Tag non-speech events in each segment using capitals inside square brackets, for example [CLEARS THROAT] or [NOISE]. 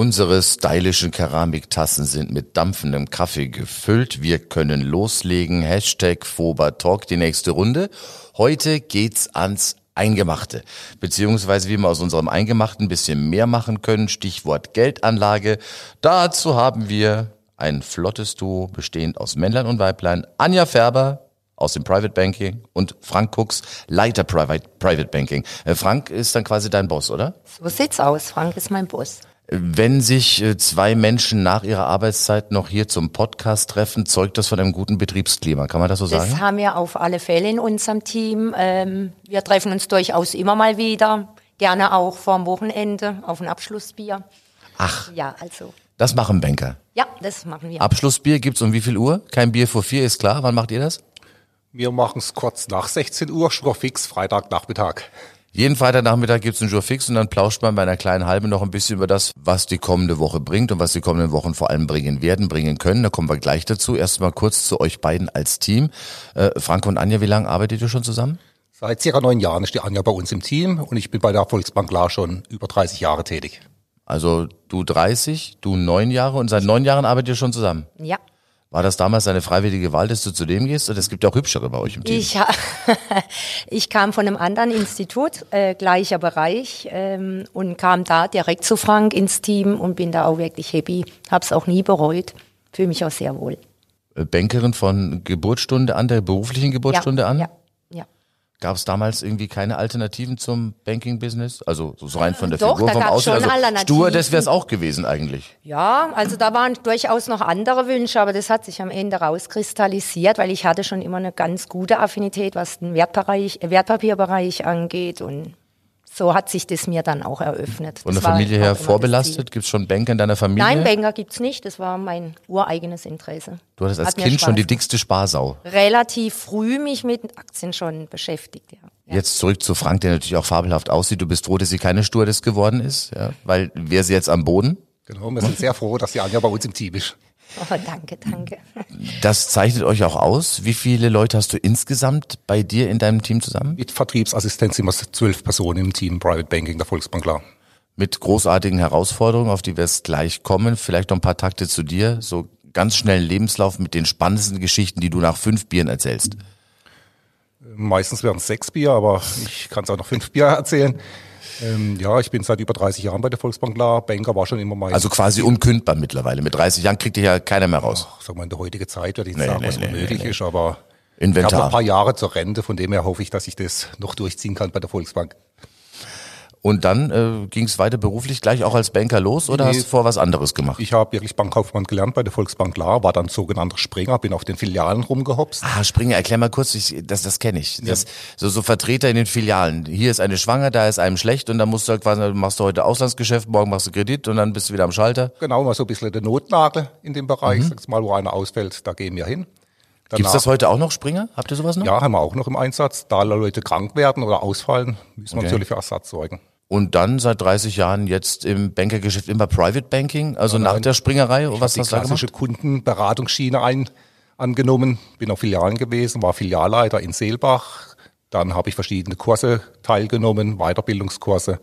Unsere stylischen Keramiktassen sind mit dampfendem Kaffee gefüllt. Wir können loslegen. Hashtag FobaTalk, die nächste Runde. Heute geht's ans Eingemachte. Beziehungsweise wie wir aus unserem Eingemachten ein bisschen mehr machen können. Stichwort Geldanlage. Dazu haben wir ein flottes Duo bestehend aus Männlein und Weiblein. Anja Färber aus dem Private Banking und Frank Cooks, Leiter Private, Private Banking. Äh, Frank ist dann quasi dein Boss, oder? So sieht's aus. Frank ist mein Boss. Wenn sich äh, zwei Menschen nach ihrer Arbeitszeit noch hier zum Podcast treffen, zeugt das von einem guten Betriebsklima. Kann man das so sagen? Das haben wir auf alle Fälle in unserem Team. Ähm, wir treffen uns durchaus immer mal wieder. Gerne auch vorm Wochenende auf ein Abschlussbier. Ach. Ja, also. Das machen Banker. Ja, das machen wir. Abschlussbier gibt's um wie viel Uhr? Kein Bier vor vier, ist klar. Wann macht ihr das? Wir machen es kurz nach 16 Uhr, Schur fix, Freitagnachmittag. Jeden Freitagnachmittag gibt's einen Jour fix und dann plauscht man bei einer kleinen Halbe noch ein bisschen über das, was die kommende Woche bringt und was die kommenden Wochen vor allem bringen werden, bringen können. Da kommen wir gleich dazu. Erstmal kurz zu euch beiden als Team. Äh, Franco und Anja, wie lange arbeitet ihr schon zusammen? Seit circa neun Jahren ist die Anja bei uns im Team und ich bin bei der Volksbank La schon über 30 Jahre tätig. Also du 30, du neun Jahre und seit neun Jahren arbeitet ihr schon zusammen? Ja. War das damals eine freiwillige Wahl, dass du zu dem gehst? Oder es gibt ja auch hübschere bei euch im Team. Ich, [LAUGHS] ich kam von einem anderen Institut, äh, gleicher Bereich, ähm, und kam da direkt zu Frank ins Team und bin da auch wirklich happy. Hab's auch nie bereut. Fühle mich auch sehr wohl. Äh, Bankerin von Geburtsstunde an, der beruflichen Geburtsstunde ja, an? Ja. Gab es damals irgendwie keine Alternativen zum Banking-Business? Also so rein von der Doch, Figur, da vom Aussehen. schon Also das wäre es auch gewesen eigentlich. Ja, also da waren durchaus noch andere Wünsche, aber das hat sich am Ende rauskristallisiert, weil ich hatte schon immer eine ganz gute Affinität, was den Wertbereich, äh, Wertpapierbereich angeht und so hat sich das mir dann auch eröffnet. Von der Familie her vorbelastet? Gibt es schon Banker in deiner. Familie? Nein, Banker gibt's nicht, das war mein ureigenes Interesse. Du hattest als Hat Kind schon die dickste Sparsau. Relativ früh mich mit Aktien schon beschäftigt, ja. ja. Jetzt zurück zu Frank, der natürlich auch fabelhaft aussieht. Du bist froh, dass sie keine Stewardess geworden ist, ja? weil wäre sie jetzt am Boden? Genau, wir sind sehr froh, dass die Anja bei uns im Team ist. Oh, danke, danke. Das zeichnet euch auch aus. Wie viele Leute hast du insgesamt bei dir in deinem Team zusammen? Mit Vertriebsassistenz sind wir zwölf Personen im Team Private Banking der Volksbank La. Mit großartigen Herausforderungen, auf die wir es gleich kommen. Vielleicht noch ein paar Takte zu dir. So ganz schnell einen Lebenslauf mit den spannendsten Geschichten, die du nach fünf Bieren erzählst. Meistens wären es sechs Bier, aber ich kann es auch noch fünf Bier erzählen. Ähm, ja, ich bin seit über 30 Jahren bei der Volksbank La. Banker war schon immer mein Also quasi unkündbar mittlerweile. Mit 30 Jahren kriegt ihr ja keiner mehr raus. sag mal, in der heutigen Zeit würde ich Nee, sagen, nee, was nee, unmöglich nee. ist, aber Inventar. ich habe noch ein paar Jahre zur Rente, von dem her hoffe ich, dass ich das noch durchziehen kann bei der Volksbank. Und dann äh, ging es weiter beruflich gleich auch als Banker los oder Nee. hast du vor was anderes gemacht? Ich habe wirklich Bankkaufmann gelernt bei der Volksbank La, war dann sogenannter Springer, bin auf den Filialen rumgehopst. Ah, Springer, erklär mal kurz, ich, das, das kenne ich. Das, so, so Vertreter in den Filialen. Hier ist eine schwanger, da ist einem schlecht und dann musst du halt quasi, machst du heute Auslandsgeschäft, morgen machst du Kredit und dann bist du wieder am Schalter. Genau, mal so ein bisschen der Notnagel in dem Bereich. Sag's mal, wo einer ausfällt, da gehen wir hin. Mhm. Gibt's das heute auch noch, Springer? Habt ihr sowas noch? Ja, haben wir auch noch im Einsatz. Da Leute krank werden oder ausfallen, müssen wir Okay. natürlich für Ersatz sorgen. Und dann seit 30 Jahren jetzt im Bankergeschäft immer Private Banking, also nach der Springerei. Ich was die hast du da klassische? Kundenberatungsschiene ein, angenommen, bin auf Filialen gewesen, war Filialleiter in Seelbach. Dann habe ich verschiedene Kurse teilgenommen, Weiterbildungskurse.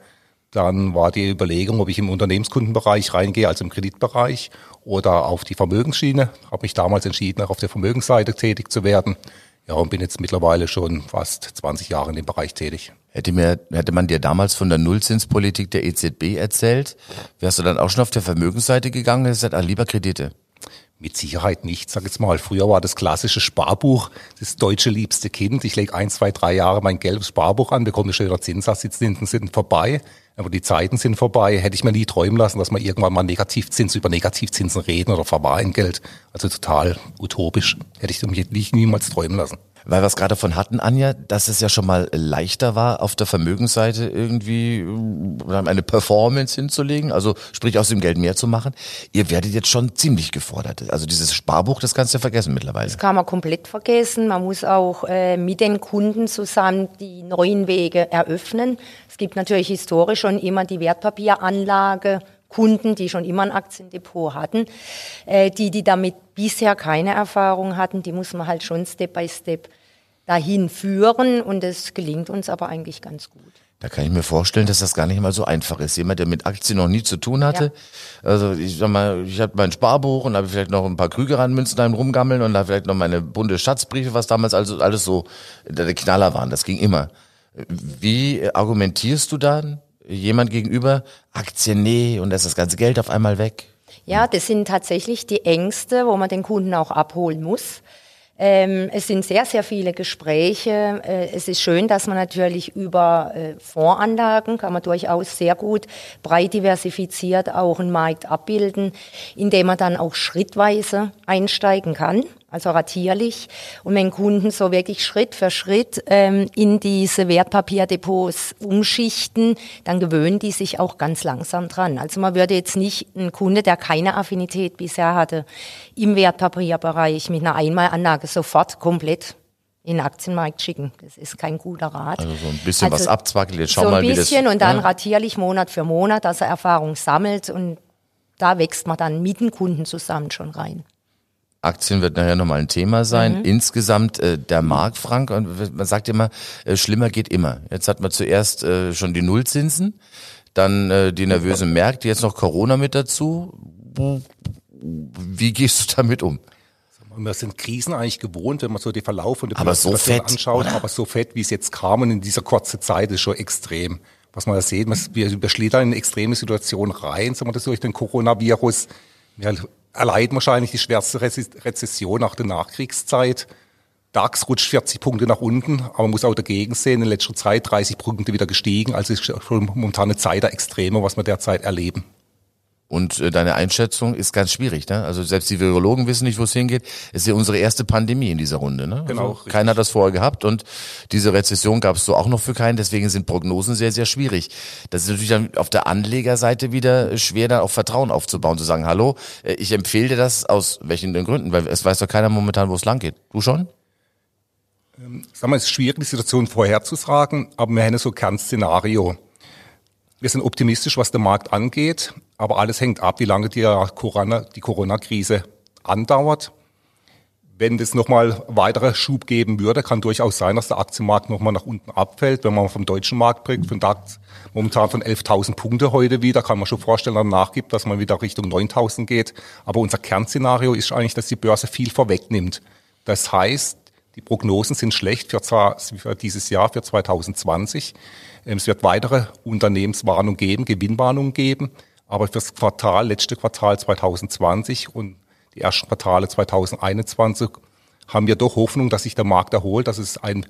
Dann war die Überlegung, ob ich im Unternehmenskundenbereich reingehe, also im Kreditbereich oder auf die Vermögensschiene. Habe mich damals entschieden, auch auf der Vermögensseite tätig zu werden. Ja, und bin jetzt mittlerweile schon fast 20 Jahre in dem Bereich tätig. Hätte, mir, hätte man dir damals von der Nullzinspolitik der EZB erzählt, wärst du dann auch schon auf der Vermögensseite gegangen und hättest gesagt, ah, lieber Kredite. Mit Sicherheit nicht, sag jetzt mal. Früher war das klassische Sparbuch das deutsche liebste Kind. Ich lege ein, zwei, drei Jahre mein gelbes Sparbuch an, bekomme schöner Zinssatz, die Zinsen sind vorbei. Aber die Zeiten sind vorbei. Hätte ich mir nie träumen lassen, dass man irgendwann mal Negativzins über Negativzinsen reden oder Verwahrentgelt. Also total utopisch. Hätte ich nicht niemals träumen lassen. Weil wir es gerade von hatten, Anja, dass es ja schon mal leichter war, auf der Vermögensseite irgendwie äh, eine Performance hinzulegen, also sprich aus dem Geld mehr zu machen. Ihr werdet jetzt schon ziemlich gefordert. Also dieses Sparbuch, das kannst du ja vergessen mittlerweile. Das kann man komplett vergessen. Man muss auch äh, mit den Kunden zusammen die neuen Wege eröffnen. Es gibt natürlich historisch schon immer die Wertpapieranlage, Kunden, die schon immer ein Aktiendepot hatten. Äh, die, die damit bisher keine Erfahrung hatten, die muss man halt schon Step by Step dahin führen und es gelingt uns aber eigentlich ganz gut. Da kann ich mir vorstellen, dass das gar nicht mal so einfach ist. Jemand, der mit Aktien noch nie zu tun hatte. Ja. Also ich sag mal, ich habe mein Sparbuch und habe vielleicht noch ein paar Krügeranmünzen dahin rumgammeln und da vielleicht noch meine bunte Schatzbriefe, was damals also alles so der Knaller waren. Das ging immer. Wie argumentierst du dann jemand gegenüber, Aktien nee und da ist das ganze Geld auf einmal weg? Ja, das sind tatsächlich die Ängste, wo man den Kunden auch abholen muss. Ähm, es sind sehr, sehr viele Gespräche. Äh, es ist schön, dass man natürlich über äh, Fondsanlagen kann man durchaus sehr gut breit diversifiziert auch einen Markt abbilden, indem man dann auch schrittweise einsteigen kann also ratierlich. Und wenn Kunden so wirklich Schritt für Schritt ähm, in diese Wertpapierdepots umschichten, dann gewöhnen die sich auch ganz langsam dran. Also man würde jetzt nicht einen Kunde, der keine Affinität bisher hatte, im Wertpapierbereich mit einer Einmalanlage sofort komplett in den Aktienmarkt schicken. Das ist kein guter Rat. Also so ein bisschen also was abzwackelt, jetzt schau so mal, wie das... So ein bisschen und dann ja? ratierlich Monat für Monat, dass er Erfahrung sammelt und da wächst man dann mit den Kunden zusammen schon rein. Aktien wird nachher nochmal ein Thema sein. Mhm. Insgesamt äh, der Markt, Frank, und man sagt immer, äh, schlimmer geht immer. Jetzt hat man zuerst äh, schon die Nullzinsen, dann äh, die nervösen Märkte, jetzt noch Corona mit dazu. Wie gehst du damit um? Wir sind Krisen eigentlich gewohnt, wenn man so den Verlauf und die aber so fett, anschaut. Oder? Aber so fett, wie es jetzt kam und in dieser kurzen Zeit ist schon extrem. Was man da sieht, wir überschlittern in eine extreme Situation rein, sagen wir das durch den Coronavirus. Wir erleiden wahrscheinlich die schwerste Rezession nach der Nachkriegszeit. DAX rutscht 40 Punkte nach unten, aber man muss auch dagegen sehen, in letzter Zeit 30 Punkte wieder gestiegen. Also ist schon momentan eine Zeit der Extreme, was wir derzeit erleben. Und äh, deine Einschätzung ist ganz schwierig, ne? Also selbst die Virologen wissen nicht, wo es hingeht. Es ist ja unsere erste Pandemie in dieser Runde, ne? Genau. Also, keiner hat das vorher gehabt und diese Rezession gab es so auch noch für keinen. Deswegen sind Prognosen sehr, sehr schwierig. Das ist natürlich dann auf der Anlegerseite wieder schwer, da auch Vertrauen aufzubauen, zu sagen, hallo, äh, ich empfehle dir das aus welchen Gründen, weil es weiß doch keiner momentan, wo es lang geht. Du schon? Ähm, sag mal, es ist schwierig, die Situation vorherzusagen, aber wir haben so Kernszenario. Wir sind optimistisch, was der Markt angeht, aber alles hängt ab, wie lange die die Corona-Krise andauert. Wenn es nochmal weitere Schub geben würde, kann durchaus sein, dass der Aktienmarkt nochmal nach unten abfällt. Wenn man vom deutschen Markt bringt, von DAX momentan von 11.000 Punkte heute wieder, kann man schon vorstellen, dass nachgibt, dass man wieder Richtung 9.000 geht. Aber unser Kernszenario ist eigentlich, dass die Börse viel vorwegnimmt. Das heißt, die Prognosen sind schlecht für, für dieses Jahr, für 2020. Es wird weitere Unternehmenswarnungen geben, Gewinnwarnungen geben. Aber für das Quartal, letzte Quartal 2020 und die ersten Quartale 2021 haben wir doch Hoffnung, dass sich der Markt erholt, dass es einen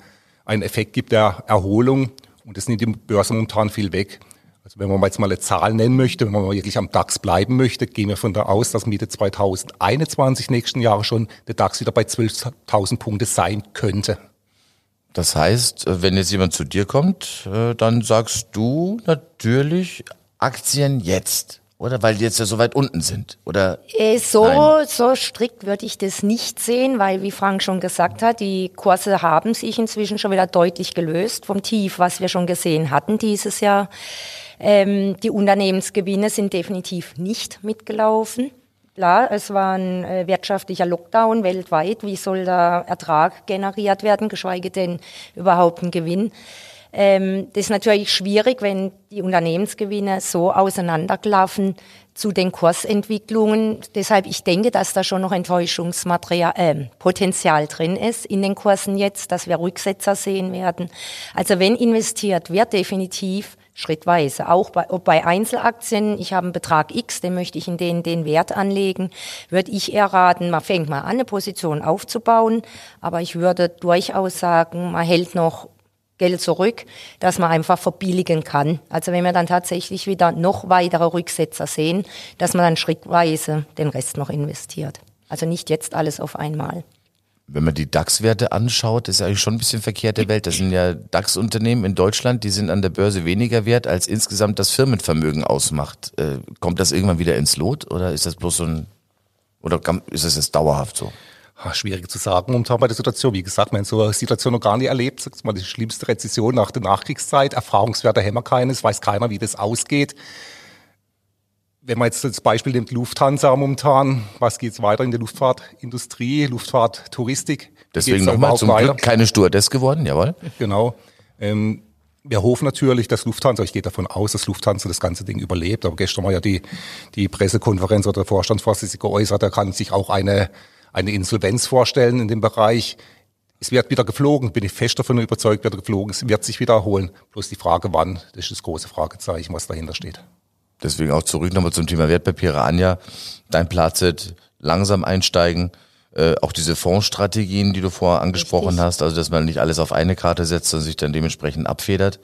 Effekt gibt der Erholung. Und das nimmt die Börse momentan viel weg. Also wenn man jetzt mal eine Zahl nennen möchte, wenn man wirklich am DAX bleiben möchte, gehen wir von da aus, dass Mitte 2021 nächsten Jahre schon der DAX wieder bei 12.000 Punkte sein könnte. Das heißt, äh, wenn jetzt jemand zu dir kommt, äh, dann sagst du natürlich Aktien jetzt. Oder weil die jetzt ja so weit unten sind? Oder? Äh, so, so strikt würde ich das nicht sehen, weil, wie Frank schon gesagt hat, die Kurse haben sich inzwischen schon wieder deutlich gelöst vom Tief, was wir schon gesehen hatten dieses Jahr. Ähm, die Unternehmensgewinne sind definitiv nicht mitgelaufen. Klar, es war ein äh, wirtschaftlicher Lockdown weltweit. Wie soll da Ertrag generiert werden, geschweige denn überhaupt ein Gewinn? Ähm, das ist natürlich schwierig, wenn die Unternehmensgewinne so auseinanderklaffen zu den Kursentwicklungen. Deshalb, ich denke, dass da schon noch Enttäuschungsmaterial, äh, Potenzial drin ist in den Kursen jetzt, dass wir Rücksetzer sehen werden. Also wenn investiert wird, definitiv schrittweise. Auch bei, ob bei Einzelaktien, ich habe einen Betrag X, den möchte ich in den, den Wert anlegen, würde ich eher raten, man fängt mal an, eine Position aufzubauen, aber ich würde durchaus sagen, man hält noch Geld zurück, dass man einfach verbilligen kann. Also wenn wir dann tatsächlich wieder noch weitere Rücksetzer sehen, dass man dann schrittweise den Rest noch investiert. Also nicht jetzt alles auf einmal. Wenn man die DAX-Werte anschaut, ist eigentlich schon ein bisschen verkehrte Welt. Das sind ja DAX-Unternehmen in Deutschland, die sind an der Börse weniger wert, als insgesamt das Firmenvermögen ausmacht. Äh, kommt das irgendwann wieder ins Lot oder ist das bloß so ein, oder ist das jetzt dauerhaft so? Schwierig zu sagen momentan bei der Situation. Wie gesagt, man hat so eine Situation noch gar nicht erlebt. Sag mal, die schlimmste Rezession nach der Nachkriegszeit. Erfahrungswerte haben wir keines, weiß keiner, wie das ausgeht wenn man jetzt das Beispiel nimmt, Lufthansa momentan, was geht's weiter in der Luftfahrtindustrie, Luftfahrttouristik? Deswegen nochmal zum weiter? Glück keine Stewardess geworden, jawohl. Genau. Ähm, wir hoffen natürlich, dass Lufthansa, ich gehe davon aus, dass Lufthansa das ganze Ding überlebt, aber gestern war ja die, die Pressekonferenz oder der Vorstandsvorsitzende geäußert, er kann sich auch eine, eine Insolvenz vorstellen in dem Bereich. Es wird wieder geflogen, bin ich fest davon überzeugt, wird geflogen, es wird sich wiederholen. Bloß die Frage, wann, das ist das große Fragezeichen, was dahinter steht. Deswegen auch zurück nochmal zum Thema Wertpapiere. Anja, dein Platz langsam einsteigen. Äh, auch diese Fondsstrategien, die du vorher angesprochen Richtig. hast, also dass man nicht alles auf eine Karte setzt und sich dann dementsprechend abfedert.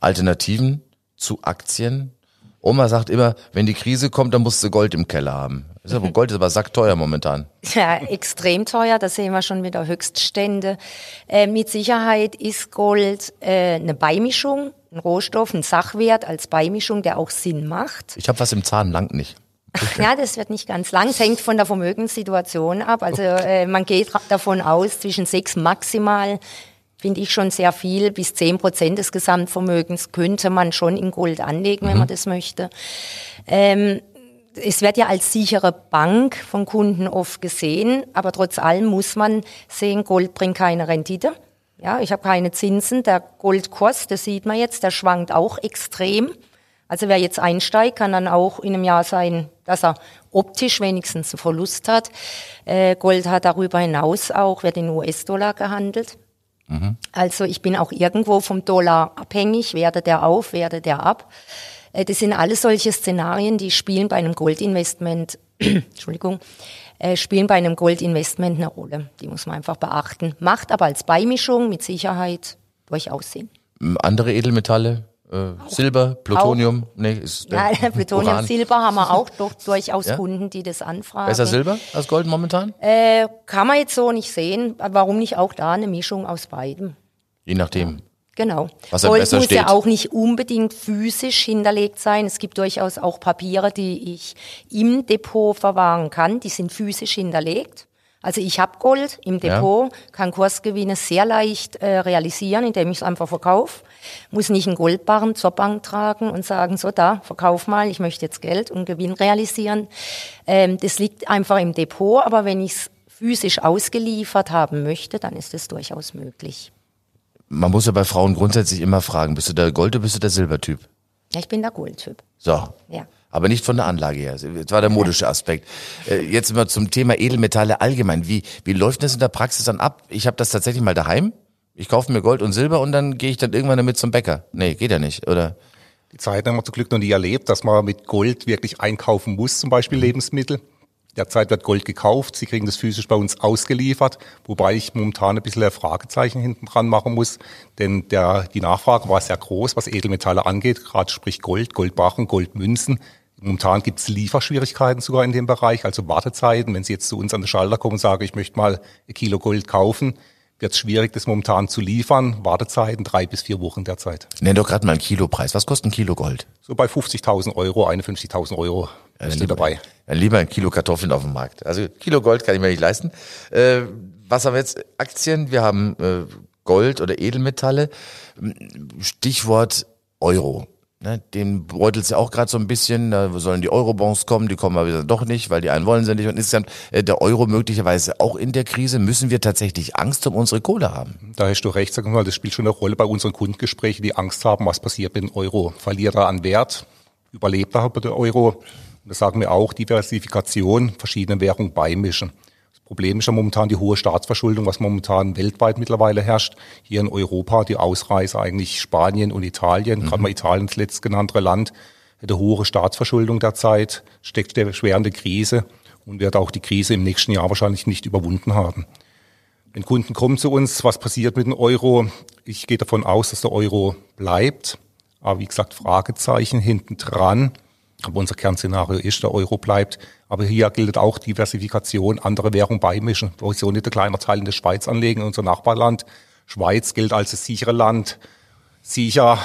Alternativen zu Aktien. Oma sagt immer, wenn die Krise kommt, dann musst du Gold im Keller haben. Ist aber [LAUGHS] Gold ist aber sackteuer momentan. Ja, extrem teuer. Da sehen wir schon wieder Höchststände. Äh, mit Sicherheit ist Gold äh, eine Beimischung ein Rohstoff, ein Sachwert als Beimischung, der auch Sinn macht. Ich habe was im Zahn, lang nicht. Ja, das wird nicht ganz lang. Es hängt von der Vermögenssituation ab. Also äh, man geht davon aus, zwischen sechs maximal, finde ich schon sehr viel, bis zehn Prozent des Gesamtvermögens könnte man schon in Gold anlegen, mhm. wenn man das möchte. Ähm, es wird ja als sichere Bank von Kunden oft gesehen, aber trotz allem muss man sehen, Gold bringt keine Rendite. Ja, ich habe keine Zinsen. Der Goldkurs, das sieht man jetzt, der schwankt auch extrem. Also wer jetzt einsteigt, kann dann auch in einem Jahr sein, dass er optisch wenigstens einen Verlust hat. Äh, Gold hat darüber hinaus auch, wird in US-Dollar gehandelt. Mhm. Also ich bin auch irgendwo vom Dollar abhängig, werde der auf, werde der ab. Äh, das sind alles solche Szenarien, die spielen bei einem Goldinvestment, [CLEARS THROAT] Entschuldigung, äh, spielen bei einem Goldinvestment eine Rolle. Die muss man einfach beachten. Macht aber als Beimischung mit Sicherheit durchaus Sinn. Andere Edelmetalle? Äh, Silber, Plutonium, auch. nee, ist ja, [LAUGHS] Plutonium, Uran. Silber haben wir auch doch [LAUGHS] durchaus ja? Kunden, die das anfragen. Besser Silber als Gold momentan? Äh, kann man jetzt so nicht sehen. Warum nicht auch da eine Mischung aus beidem? Je nachdem. Ja. Genau. Was Gold muss steht. ja auch nicht unbedingt physisch hinterlegt sein. Es gibt durchaus auch Papiere, die ich im Depot verwahren kann. Die sind physisch hinterlegt. Also ich habe Gold im Depot, ja. kann Kursgewinne sehr leicht äh, realisieren, indem ich es einfach verkaufe. Muss nicht einen Goldbarren zur Bank tragen und sagen, so da, verkauf mal, ich möchte jetzt Geld und Gewinn realisieren. Ähm, das liegt einfach im Depot, aber wenn ich es physisch ausgeliefert haben möchte, dann ist es durchaus möglich. Man muss ja bei Frauen grundsätzlich immer fragen, bist du der Gold- oder bist du der Silbertyp? Ja, ich bin der Goldtyp. So. Ja. Aber nicht von der Anlage her. Das war der modische Aspekt. Äh, jetzt mal zum Thema Edelmetalle allgemein. Wie, wie läuft das in der Praxis dann ab? Ich habe das tatsächlich mal daheim. Ich kaufe mir Gold und Silber und dann gehe ich dann irgendwann damit zum Bäcker. Nee, geht ja nicht, oder? Die Zeit haben wir zum Glück noch nie erlebt, dass man mit Gold wirklich einkaufen muss, zum Beispiel Lebensmittel. Derzeit wird Gold gekauft, Sie kriegen das physisch bei uns ausgeliefert, wobei ich momentan ein bisschen ein Fragezeichen hinten dran machen muss, denn der, die Nachfrage war sehr groß, was Edelmetalle angeht, gerade sprich Gold, Goldbarren, Goldmünzen. Momentan gibt es Lieferschwierigkeiten sogar in dem Bereich, also Wartezeiten. Wenn Sie jetzt zu uns an den Schalter kommen und sagen, ich möchte mal ein Kilo Gold kaufen, wird es schwierig, das momentan zu liefern. Wartezeiten drei bis vier Wochen derzeit. Nenn doch gerade mal einen Kilopreis. Was kostet ein Kilo Gold? So bei 50.000 Euro, 51.000 Euro ja, ist lieber, dabei. Ja, lieber ein Kilo Kartoffeln auf dem Markt. Also Kilo Gold kann ich mir nicht leisten. Äh, was haben wir jetzt? Aktien, wir haben äh, Gold oder Edelmetalle. Stichwort Euro. Ne, den beutelt ja auch gerade so ein bisschen, da sollen die Eurobonds kommen, die kommen aber wieder doch nicht, weil die einen wollen sie nicht. Und insgesamt äh, der Euro möglicherweise auch in der Krise, müssen wir tatsächlich Angst um unsere Kohle haben. Da hast du recht, sag mal, das spielt schon eine Rolle bei unseren Kundengesprächen, die Angst haben, was passiert mit dem Euro. Verliert er an Wert, überlebt er der Euro. Und das sagen wir auch, Diversifikation, verschiedene Währungen beimischen. Problem ist ja momentan die hohe Staatsverschuldung, was momentan weltweit mittlerweile herrscht. Hier in Europa die Ausreise eigentlich Spanien und Italien, mhm. gerade mal Italien das letztgenannte Land, eine hohe Staatsverschuldung derzeit, steckt der Krise und wird auch die Krise im nächsten Jahr wahrscheinlich nicht überwunden haben. Wenn Kunden kommen zu uns, was passiert mit dem Euro? Ich gehe davon aus, dass der Euro bleibt. Aber wie gesagt, Fragezeichen hinten dran. Aber unser Kernszenario ist, der Euro bleibt. Aber hier gilt auch Diversifikation, andere Währung beimischen. Wo so nicht ein kleiner Teil in der Schweiz anlegen, unser Nachbarland. Schweiz gilt als das sichere Land. Sicher,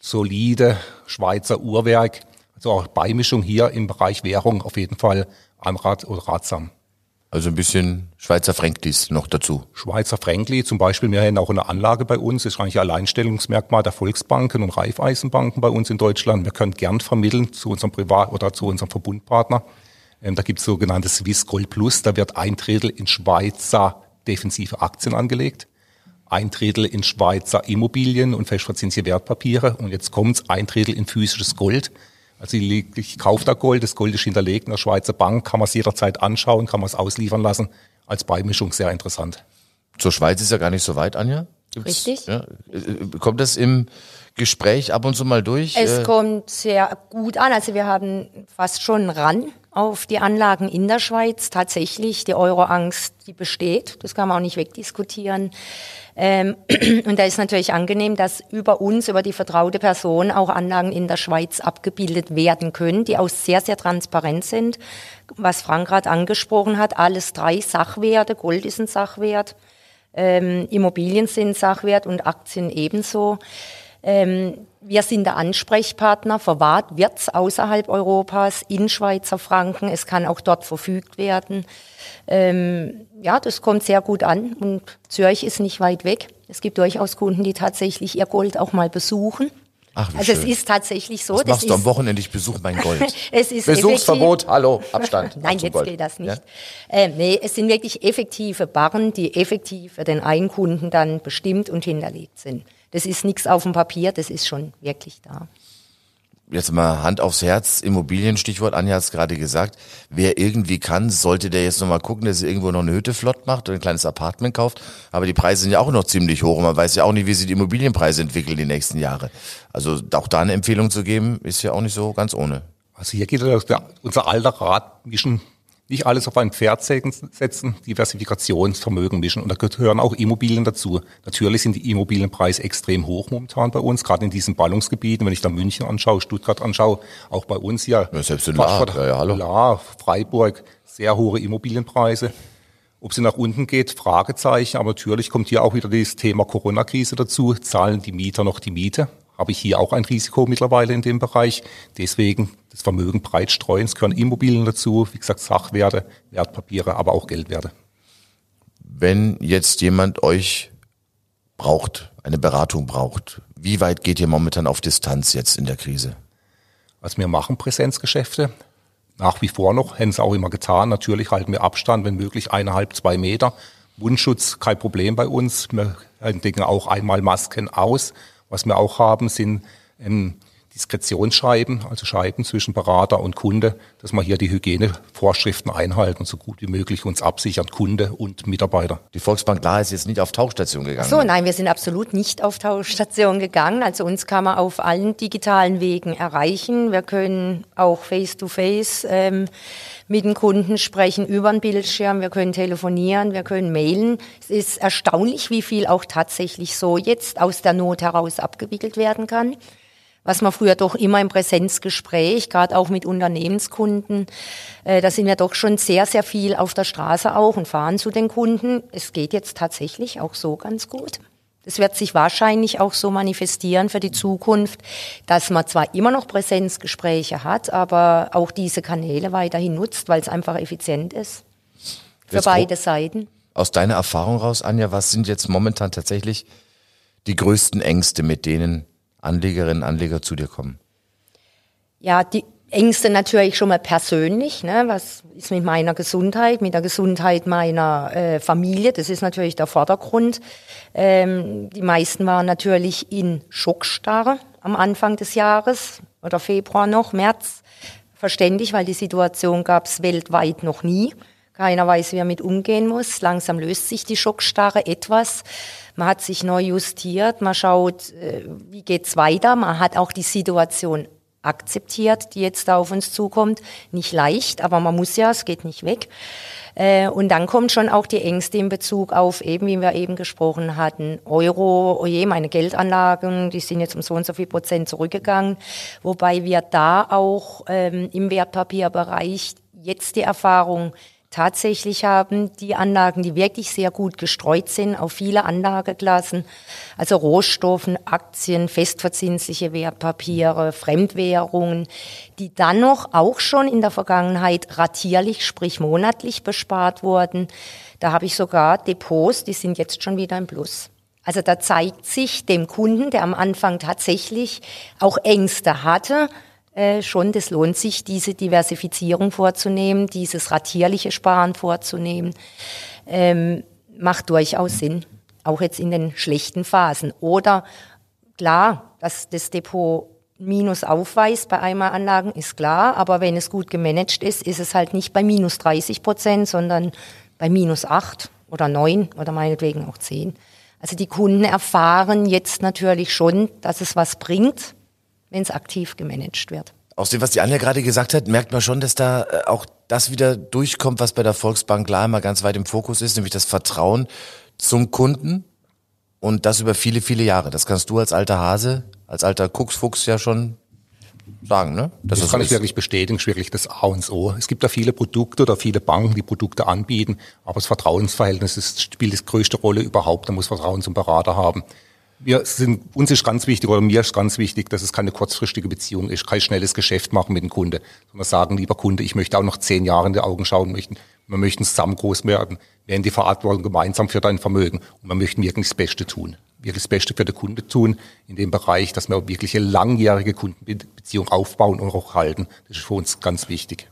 solide, Schweizer Uhrwerk. Also auch Beimischung hier im Bereich Währung auf jeden Fall anrat oder ratsam. Also ein bisschen Schweizer Franklis noch dazu. Schweizer Frankli, zum Beispiel, wir haben auch eine Anlage bei uns, das ist eigentlich ein Alleinstellungsmerkmal der Volksbanken und Raiffeisenbanken bei uns in Deutschland. Wir können gern vermitteln zu unserem Privat- oder zu unserem Verbundpartner. Ähm, da gibt es sogenannte Swiss Gold Plus, da wird ein Drittel in Schweizer defensive Aktien angelegt, ein Drittel in Schweizer Immobilien und festverzinsliche Wertpapiere und jetzt kommt's ein Drittel in physisches Gold. Also ich, ich kaufe da Gold, das Gold ist hinterlegt in der Schweizer Bank, kann man es jederzeit anschauen, kann man es ausliefern lassen. Als Beimischung sehr interessant. Zur Schweiz ist ja gar nicht so weit, Anja. Gibt's, Richtig. Ja, kommt das im Gespräch ab und zu mal durch? Es äh, kommt sehr gut an. Also wir haben fast schon ran auf die Anlagen in der Schweiz. Tatsächlich, die Euroangst, die besteht. Das kann man auch nicht wegdiskutieren. Ähm, [CLEARS THROAT] und da ist natürlich angenehm, dass über uns, über die vertraute Person auch Anlagen in der Schweiz abgebildet werden können, die auch sehr, sehr transparent sind. Was Frank gerade angesprochen hat, alles drei Sachwerte, Gold ist ein Sachwert, ähm, Immobilien sind Sachwert und Aktien ebenso. Ähm, wir sind der Ansprechpartner, verwahrt wird's außerhalb Europas in Schweizer Franken, es kann auch dort verfügt werden. Ähm, ja, das kommt sehr gut an und Zürich ist nicht weit weg. Es gibt durchaus Kunden, die tatsächlich ihr Gold auch mal besuchen. Ach, also schön. es ist tatsächlich so. Was machst du am Wochenende? Ich besuche mein [LAUGHS] Gold. es ist Besuchsverbot, hallo, Abstand. [LAUGHS] Nein, jetzt Gold. geht das nicht. Ja? Äh, nee, es sind wirklich effektive Barren, die effektiv für den einen Kunden dann bestimmt und hinterlegt sind. Das ist nichts auf dem Papier, das ist schon wirklich da jetzt mal Hand aufs Herz, Immobilienstichwort, Anja hat es gerade gesagt, wer irgendwie kann, sollte der jetzt nochmal gucken, dass er irgendwo noch eine Hütte flott macht oder ein kleines Apartment kauft. Aber die Preise sind ja auch noch ziemlich hoch und man weiß ja auch nicht, wie sich die Immobilienpreise entwickeln die nächsten Jahre. Also auch da eine Empfehlung zu geben, ist ja auch nicht so ganz ohne. Also hier geht unser alter Rat, mischen nicht alles auf ein Pferd setzen, Diversifikationsvermögen mischen. Und da gehören auch Immobilien dazu. Natürlich sind die Immobilienpreise extrem hoch momentan bei uns, gerade in diesen Ballungsgebieten. Wenn ich da München anschaue, Stuttgart anschaue, auch bei uns hier. Ja, selbst in Lahr, ja, ja, hallo. Lahr, Freiburg, sehr hohe Immobilienpreise. Ob sie nach unten geht, Fragezeichen. Aber natürlich kommt hier auch wieder das Thema Corona-Krise dazu. Zahlen die Mieter noch die Miete? Habe ich hier auch ein Risiko mittlerweile in dem Bereich. Deswegen das Vermögen breit streuen. Es gehören Immobilien dazu, wie gesagt Sachwerte, Wertpapiere, aber auch Geldwerte. Wenn jetzt jemand euch braucht, eine Beratung braucht, wie weit geht ihr momentan auf Distanz jetzt in der Krise? Also wir machen Präsenzgeschäfte. Nach wie vor noch, hätten es auch immer getan. Natürlich halten wir Abstand, wenn möglich eineinhalb, zwei Meter. Wundschutz kein Problem bei uns. Wir denken auch einmal Masken aus. Was wir auch haben, sind ähm, Diskretionsscheiben, also Scheiben zwischen Berater und Kunde, dass wir hier die Hygienevorschriften einhalten und so gut wie möglich uns absichern, Kunde und Mitarbeiter. Die Volksbank da ist jetzt nicht auf Tauchstation gegangen. so, nein, wir sind absolut nicht auf Tauchstation gegangen. Also uns kann man auf allen digitalen Wegen erreichen. Wir können auch face-to-face -face, ähm, mit dem Kunden sprechen über den Bildschirm, wir können telefonieren, wir können mailen. Es ist erstaunlich, wie viel auch tatsächlich so jetzt aus der Not heraus abgewickelt werden kann. Was man früher doch immer im Präsenzgespräch, gerade auch mit Unternehmenskunden, äh, da sind wir doch schon sehr, sehr viel auf der Straße auch und fahren zu den Kunden. Es geht jetzt tatsächlich auch so ganz gut. Das wird sich wahrscheinlich auch so manifestieren für die Zukunft, dass man zwar immer noch Präsenzgespräche hat, aber auch diese Kanäle weiterhin nutzt, weil es einfach effizient ist. Für jetzt beide Seiten. Aus deiner Erfahrung raus, Anja, was sind jetzt momentan tatsächlich die größten Ängste, mit denen Anlegerinnen und Anleger zu dir kommen? Ja, die Ängste natürlich schon mal persönlich. Ne? Was ist mit meiner Gesundheit, mit der Gesundheit meiner äh, Familie? Das ist natürlich der Vordergrund. Ähm, die meisten waren natürlich in Schockstarre am Anfang des Jahres oder Februar noch, März. Verständlich, weil die Situation gab es weltweit noch nie. Keiner weiß, wie er mit umgehen muss. Langsam löst sich die Schockstarre etwas. Man hat sich neu justiert. Man schaut, äh, wie geht's weiter. Man hat auch die Situation akzeptiert, die jetzt da auf uns zukommt. Nicht leicht, aber man muss ja, es geht nicht weg. Äh, und dann kommt schon auch die Ängste in Bezug auf eben, wie wir eben gesprochen hatten, Euro, oje, meine Geldanlagen, die sind jetzt um so und so viel Prozent zurückgegangen. Wobei wir da auch ähm, im Wertpapierbereich jetzt die Erfahrung tatsächlich haben die Anlagen, die wirklich sehr gut gestreut sind auf viele Anlageklassen, also Rohstoffen, Aktien, festverzinsliche Wertpapiere, Fremdwährungen, die dann noch auch schon in der Vergangenheit ratierlich, sprich monatlich bespart wurden. Da habe ich sogar Depots, die sind jetzt schon wieder im Plus. Also da zeigt sich dem Kunden, der am Anfang tatsächlich auch Ängste hatte, äh, schon, das lohnt sich, diese Diversifizierung vorzunehmen, dieses ratierliche Sparen vorzunehmen, ähm, macht durchaus Sinn, auch jetzt in den schlechten Phasen. Oder klar, dass das Depot Minus aufweist bei Einmalanlagen, ist klar, aber wenn es gut gemanagt ist, ist es halt nicht bei minus 30 Prozent, sondern bei minus 8 oder 9 oder meinetwegen auch 10. Also die Kunden erfahren jetzt natürlich schon, dass es was bringt, wenn es aktiv gemanagt wird. Aus dem, was die Anja gerade gesagt hat, merkt man schon, dass da äh, auch das wieder durchkommt, was bei der Volksbank klar immer ganz weit im Fokus ist, nämlich das Vertrauen zum Kunden und das über viele, viele Jahre. Das kannst du als alter Hase, als alter Kucksfuchs ja schon sagen, ne? Das, das kann so ich wirklich bestätigen, ist wirklich das A und O. Es gibt da viele Produkte oder viele Banken, die Produkte anbieten, aber das Vertrauensverhältnis ist, spielt die größte Rolle überhaupt. Da muss Vertrauen zum Berater haben wir sind, uns ist ganz wichtig oder mir ist ganz wichtig, dass es keine kurzfristige Beziehung ist, kein schnelles Geschäft machen mit dem Kunde, sondern sagen, lieber Kunde, ich möchte auch noch zehn Jahre in die Augen schauen möchten. Wir möchten zusammen groß werden. Wir haben die Verantwortung gemeinsam für dein Vermögen und wir möchten wirklich das Beste tun. Wirklich das Beste für den Kunde tun in dem Bereich, dass wir wirklich eine langjährige Kundenbeziehung aufbauen und auch halten. Das ist für uns ganz wichtig.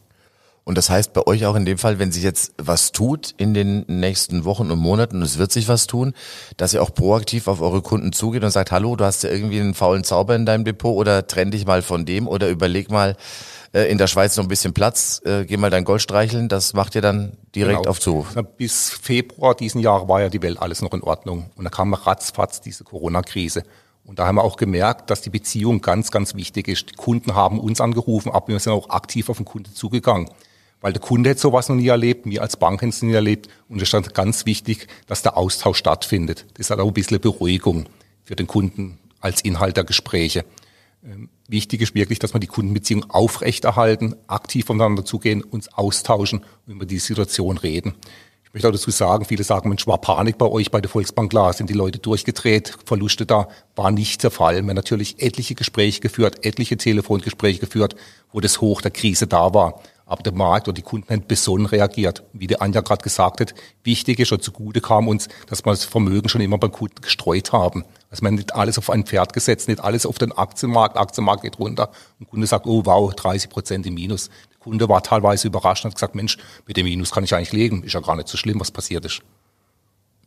Und das heißt bei euch auch in dem Fall, wenn sich jetzt was tut in den nächsten Wochen und Monaten und es wird sich was tun, dass ihr auch proaktiv auf eure Kunden zugeht und sagt, hallo, du hast ja irgendwie einen faulen Zauber in deinem Depot oder trenn dich mal von dem oder überleg mal äh, in der Schweiz noch ein bisschen Platz, äh, geh mal dein Gold streicheln, das macht ihr dann direkt genau. auf Zuruf. Bis Februar diesen Jahres war ja die Welt alles noch in Ordnung und da kam ratzfatz diese Corona-Krise. Und da haben wir auch gemerkt, dass die Beziehung ganz, ganz wichtig ist. Die Kunden haben uns angerufen, aber wir sind auch aktiv auf den Kunden zugegangen weil der Kunde hat sowas noch nie erlebt, wir als Bank haben es nie erlebt und es ist dann ganz wichtig, dass der Austausch stattfindet. Das hat auch ein bisschen Beruhigung für den Kunden als Inhalt der Gespräche. Ähm, wichtig ist wirklich, dass wir die Kundenbeziehung aufrechterhalten, aktiv voneinander zugehen, uns austauschen und über die Situation reden. Ich möchte auch dazu sagen, viele sagen, Mensch, war Panik bei euch bei der Volksbank klar, sind die Leute durchgedreht, Verluste da, war nicht der Fall. Wir haben natürlich etliche Gespräche geführt, etliche Telefongespräche geführt, wo das Hoch der Krise da war. Aber der Markt oder die Kunden haben besonnen reagiert. Wie der Anja gerade gesagt hat, wichtig ist und zugute kam uns, dass wir das Vermögen schon immer beim Kunden gestreut haben. Also man nicht alles auf ein Pferd gesetzt, nicht alles auf den Aktienmarkt. Aktienmarkt geht runter und der Kunde sagt, oh wow, 30 Prozent im Minus. Der Kunde war teilweise überrascht und hat gesagt, Mensch, mit dem Minus kann ich eigentlich leben. Ist ja gar nicht so schlimm, was passiert ist.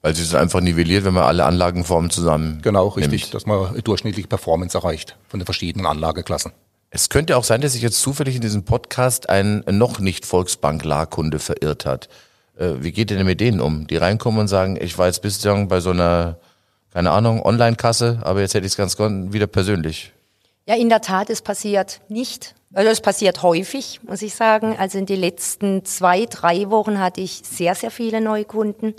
Weil sie es einfach nivelliert, wenn man alle Anlagenformen zusammen. Genau, richtig, nimmt. dass man durchschnittliche Performance erreicht von den verschiedenen Anlageklassen. Es könnte auch sein, dass sich jetzt zufällig in diesem Podcast ein noch nicht Volksbank-Larkunde verirrt hat. Äh, wie geht ihr denn mit denen um? Die reinkommen und sagen, ich war jetzt bislang bei so einer, keine Ahnung, Online-Kasse, aber jetzt hätte ich es ganz gern wieder persönlich. Ja, in der Tat, es passiert nicht. Also es passiert häufig, muss ich sagen. Also in den letzten zwei, drei Wochen hatte ich sehr, sehr viele Neukunden,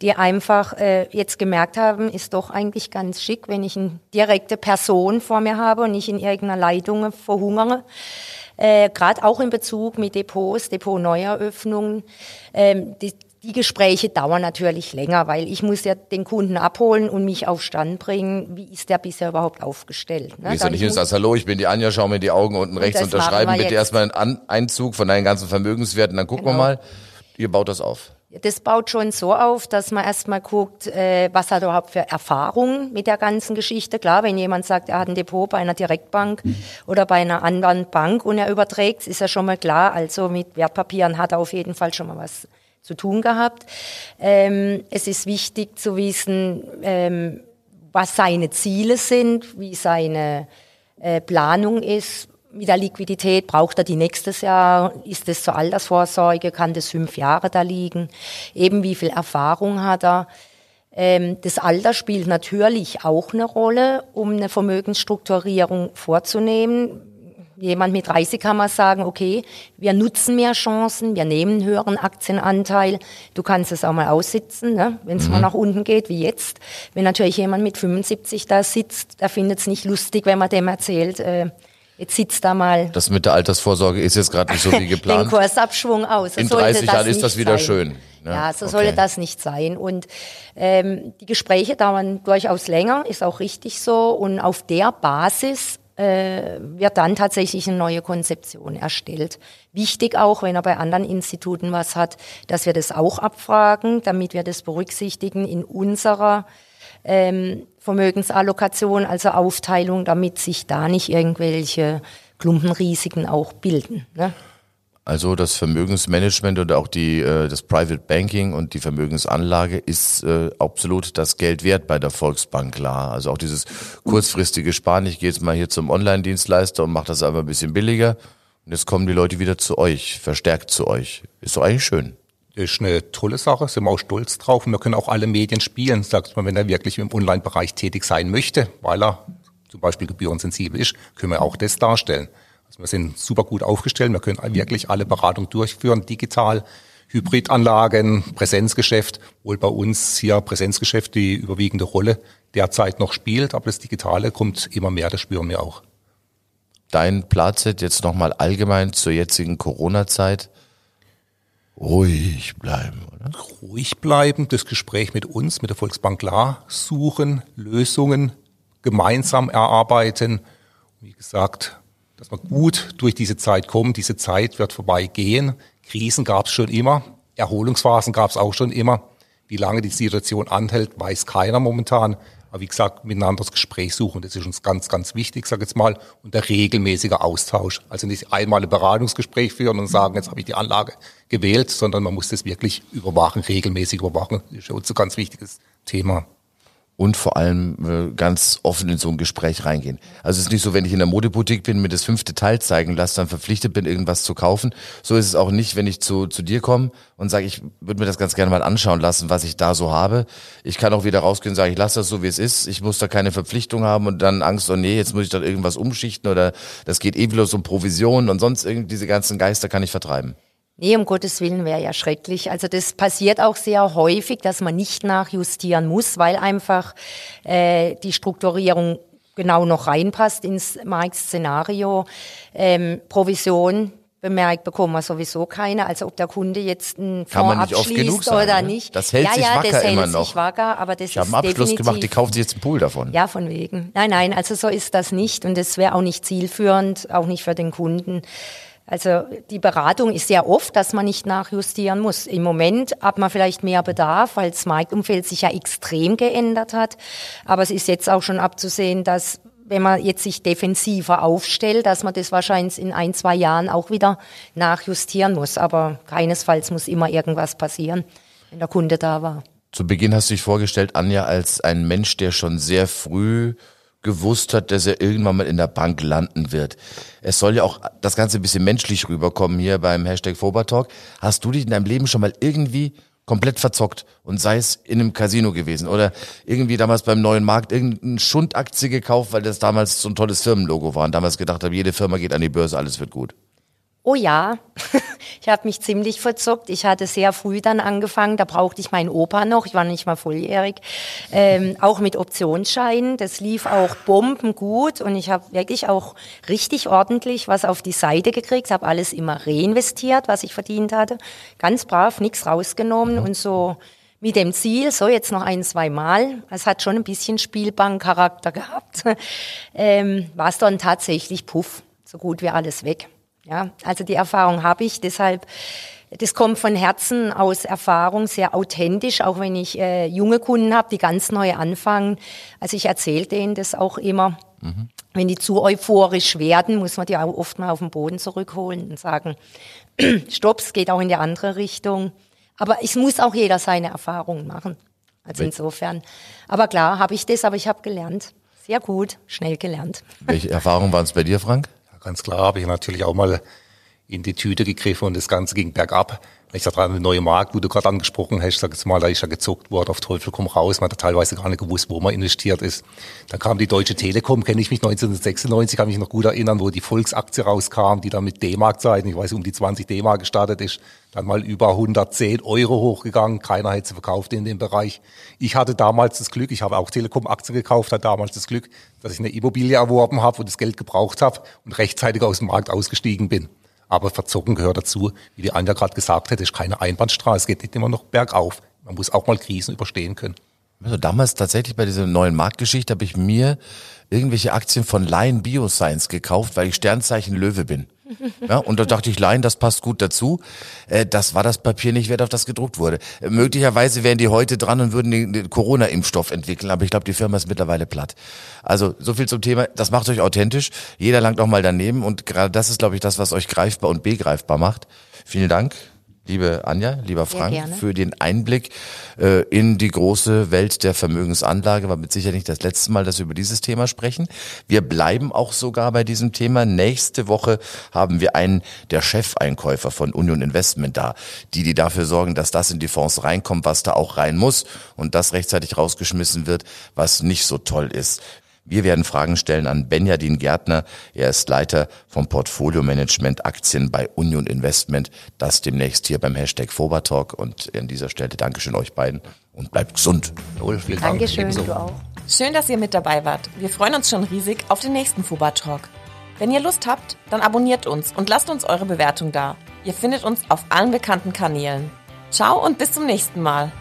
die einfach äh, jetzt gemerkt haben, ist doch eigentlich ganz schick, wenn ich eine direkte Person vor mir habe und nicht in irgendeiner Leitung verhungere. Äh, Gerade auch in Bezug mit Depots, Depot-Neueröffnungen. Ähm, die, die Gespräche dauern natürlich länger, weil ich muss ja den Kunden abholen und mich auf Stand bringen, wie ist der bisher überhaupt aufgestellt. Ne? Gehst du nicht hin sagst, hallo, ich bin die Anja, schau mir die Augen unten rechts unterschreiben bitte erstmal einen Einzug von deinen ganzen Vermögenswerten, dann gucken genau. wir mal. Ihr baut das auf. Das baut schon so auf, dass man erstmal guckt, äh, was hat er überhaupt für Erfahrungen mit der ganzen Geschichte. Klar, wenn jemand sagt, er hat ein Depot bei einer Direktbank oder bei einer anderen Bank und er überträgt, ist ja schon mal klar. Also mit Wertpapieren hat er auf jeden Fall schon mal was zu tun gehabt. Ähm, es ist wichtig zu wissen, ähm, was seine Ziele sind, wie seine äh, Planung ist. Mit der Liquidität braucht er die nächstes Jahr? Ist es zur Altersvorsorge? Kann das fünf Jahre da liegen? Eben wie viel Erfahrung hat er? Ähm, das Alter spielt natürlich auch eine Rolle, um eine Vermögensstrukturierung vorzunehmen jemand mit 30 kann man sagen, okay, wir nutzen mehr Chancen, wir nehmen einen höheren Aktienanteil. Du kannst es auch mal aussitzen, ne? wenn es mhm. mal nach unten geht, wie jetzt. Wenn natürlich jemand mit 75 da sitzt, der findet es nicht lustig, wenn man dem erzählt, äh, Jetzt sitzt da mal. Das mit der Altersvorsorge ist jetzt gerade nicht so wie [LAUGHS] geplant. Den Kursabschwung aus. So In 30 Jahren ist das wieder sein. schön. Ja, ja so okay. sollte das nicht sein. Und ähm, die Gespräche dauern durchaus länger, ist auch richtig so. Und auf der Basis äh, wird dann tatsächlich eine neue Konzeption erstellt. Wichtig auch, wenn er bei anderen Instituten was hat, dass wir das auch abfragen, damit wir das berücksichtigen in unserer ähm, Vermögensallokation, also Aufteilung, damit sich da nicht irgendwelche Klumpenrisiken auch bilden. Ne? Also das Vermögensmanagement und auch die, äh, das Private Banking und die Vermögensanlage ist äh, absolut das Geld wert bei der Volksbank, klar. Also auch dieses kurzfristige Sparen, ich gehe jetzt mal hier zum Online-Dienstleister und mache das einfach ein bisschen billiger. Und jetzt kommen die Leute wieder zu euch, verstärkt zu euch. Ist doch eigentlich schön ist eine tolle Sache, sind wir auch stolz drauf. Und wir können auch alle Medien spielen, sagt man, wenn er wirklich im Online-Bereich tätig sein möchte, weil er zum Beispiel gebührensensibel ist, können wir auch das darstellen. Also wir sind super gut aufgestellt, wir können wirklich alle Beratungen durchführen, digital, Hybridanlagen, Präsenzgeschäft, wohl bei uns hier Präsenzgeschäft die überwiegende Rolle derzeit noch spielt, aber das Digitale kommt immer mehr, das spüren wir auch. Dein Platz jetzt nochmal allgemein zur jetzigen Corona-Zeit ruhig bleiben, oder? Ruhig bleiben, das Gespräch mit uns, mit der Volksbank klar suchen, Lösungen gemeinsam erarbeiten. Wie gesagt, dass wir gut durch diese Zeit kommen. Diese Zeit wird vorbeigehen. Krisen gab es schon immer, Erholungsphasen gab es auch schon immer. Wie lange die Situation anhält, weiß keiner momentan. Aber wie gesagt, miteinander das Gespräch suchen, das ist uns ganz, ganz wichtig, sag jetzt mal, und der regelmäßige Austausch. Also nicht einmal ein Beratungsgespräch führen und sagen, jetzt habe ich die Anlage gewählt, sondern man muss das wirklich überwachen, regelmäßig überwachen. Das ist für uns ein ganz wichtiges Thema und vor allem äh, ganz offen in so ein Gespräch reingehen. Also es ist nicht so, wenn ich in der Modeboutique bin, mir das fünfte Teil zeigen lasse, dann verpflichtet bin, irgendwas zu kaufen. So ist es auch nicht, wenn ich zu, zu dir komme und sage, ich würde mir das ganz gerne mal anschauen lassen, was ich da so habe. Ich kann auch wieder rausgehen und sagen, ich lasse das so, wie es ist. Ich muss da keine Verpflichtung haben und dann Angst, oh nee, jetzt muss ich da irgendwas umschichten oder das geht eh bloß um Provisionen und sonst irgendwie diese ganzen Geister kann ich vertreiben. Nee, um Gottes Willen wäre ja schrecklich. Also das passiert auch sehr häufig, dass man nicht nachjustieren muss, weil einfach äh, die Strukturierung genau noch reinpasst ins Marktszenario. Ähm, Provision bemerkt bekommen wir sowieso keine. Also ob der Kunde jetzt einen Fonds Kann man nicht oft genug sagen, oder ne? nicht. Das hält ja, sich ja, wacker das immer hält noch. Sich wacker, aber das ich habe einen Abschluss gemacht, die kaufen sich jetzt einen Pool davon. Ja, von wegen. Nein, nein, also so ist das nicht und das wäre auch nicht zielführend, auch nicht für den Kunden. Also die Beratung ist sehr oft, dass man nicht nachjustieren muss. Im Moment hat man vielleicht mehr Bedarf, weil das Marktumfeld sich ja extrem geändert hat. Aber es ist jetzt auch schon abzusehen, dass wenn man jetzt sich defensiver aufstellt, dass man das wahrscheinlich in ein, zwei Jahren auch wieder nachjustieren muss. Aber keinesfalls muss immer irgendwas passieren, wenn der Kunde da war. Zu Beginn hast du dich vorgestellt, Anja, als ein Mensch, der schon sehr früh gewusst hat, dass er irgendwann mal in der Bank landen wird. Es soll ja auch das Ganze ein bisschen menschlich rüberkommen hier beim Hashtag Fobertalk. Hast du dich in deinem Leben schon mal irgendwie komplett verzockt und sei es in einem Casino gewesen oder irgendwie damals beim neuen Markt irgendeine Schundaktie gekauft, weil das damals so ein tolles Firmenlogo war und damals gedacht habe, jede Firma geht an die Börse, alles wird gut. Oh ja, [LAUGHS] ich habe mich ziemlich verzockt. Ich hatte sehr früh dann angefangen, da brauchte ich meinen Opa noch, ich war nicht mal volljährig, ähm, auch mit Optionsscheinen. Das lief auch bombengut. Und ich habe wirklich auch richtig ordentlich was auf die Seite gekriegt, habe alles immer reinvestiert, was ich verdient hatte. Ganz brav, nichts rausgenommen. Und so mit dem Ziel, so jetzt noch ein, zwei Mal, es hat schon ein bisschen Spielbankcharakter [LAUGHS] gehabt, ähm, war es dann tatsächlich puff, so gut wie alles weg. Ja, also die Erfahrung habe ich, deshalb das kommt von Herzen aus Erfahrung, sehr authentisch, auch wenn ich äh, junge Kunden habe, die ganz neu anfangen. Also ich erzähle denen das auch immer. Mhm. Wenn die zu euphorisch werden, muss man die auch oft mal auf den Boden zurückholen und sagen, [CLEARS THROAT] stopp, es geht auch in die andere Richtung. Aber es muss auch jeder seine Erfahrungen machen. Also insofern. Aber klar, habe ich das, aber ich habe gelernt. Sehr gut, schnell gelernt. Welche Erfahrungen [LAUGHS] waren es bei dir, Frank? Ganz klar habe ich natürlich auch mal in die Tüte gegriffen und das Ganze ging bergab. Ich sag dran, der neue Markt, wo du gerade angesprochen hast, sag jetzt mal, da ist ja gezuckt worden, auf Teufel komm raus. Man hat teilweise gar nicht gewusst, wo man investiert ist. Dann kam die Deutsche Telekom, kenne ich mich 1996, kann mich noch gut erinnern, wo die Volksaktie rauskam, die dann mit D-Mark-Zeiten, ich weiß, um die 20 D-Mark gestartet ist, dann mal über 110 Euro hochgegangen. Keiner hätte sie verkauft in dem Bereich. Ich hatte damals das Glück, ich habe auch Telekom-Aktien gekauft, hatte damals das Glück, dass ich eine Immobilie erworben habe und das Geld gebraucht habe und rechtzeitig aus dem Markt ausgestiegen bin. Aber verzocken gehört dazu, wie die Anja gerade gesagt hat, ist keine Einbahnstraße. Es geht nicht immer noch bergauf. Man muss auch mal Krisen überstehen können. Also damals tatsächlich bei dieser neuen Marktgeschichte habe ich mir irgendwelche Aktien von Lion Bioscience gekauft, weil ich Sternzeichen Löwe bin. Ja, und da dachte ich, Lion, das passt gut dazu. Äh, das war das Papier nicht wert, auf das gedruckt wurde. Äh, möglicherweise wären die heute dran und würden den, den Corona-Impfstoff entwickeln, aber ich glaube, die Firma ist mittlerweile platt. Also so viel zum Thema. Das macht euch authentisch. Jeder langt auch mal daneben und gerade das ist, glaube ich, das, was euch greifbar und begreifbar macht. Vielen Dank liebe Anja, lieber Frank, für den Einblick äh, in die große Welt der Vermögensanlage. War mit Sicherheit nicht das letzte Mal, dass wir über dieses Thema sprechen. Wir bleiben auch sogar bei diesem Thema. Nächste Woche haben wir einen der Chefeinkäufer von Union Investment da, die die dafür sorgen, dass das in die Fonds reinkommt, was da auch rein muss und das rechtzeitig rausgeschmissen wird, was nicht so toll ist. Wir werden Fragen stellen an Benjamin Gärtner. Er ist Leiter vom Portfolio Management Aktien bei Union Investment. Das demnächst hier beim Hashtag Fobertalk. Und an dieser Stelle Dankeschön euch beiden und bleibt gesund. Jawohl, vielen Dank. Dankeschön, Ebenso. du auch. Schön, dass ihr mit dabei wart. Wir freuen uns schon riesig auf den nächsten Fobertalk. Wenn ihr Lust habt, dann abonniert uns und lasst uns eure Bewertung da. Ihr findet uns auf allen bekannten Kanälen. Ciao und bis zum nächsten Mal.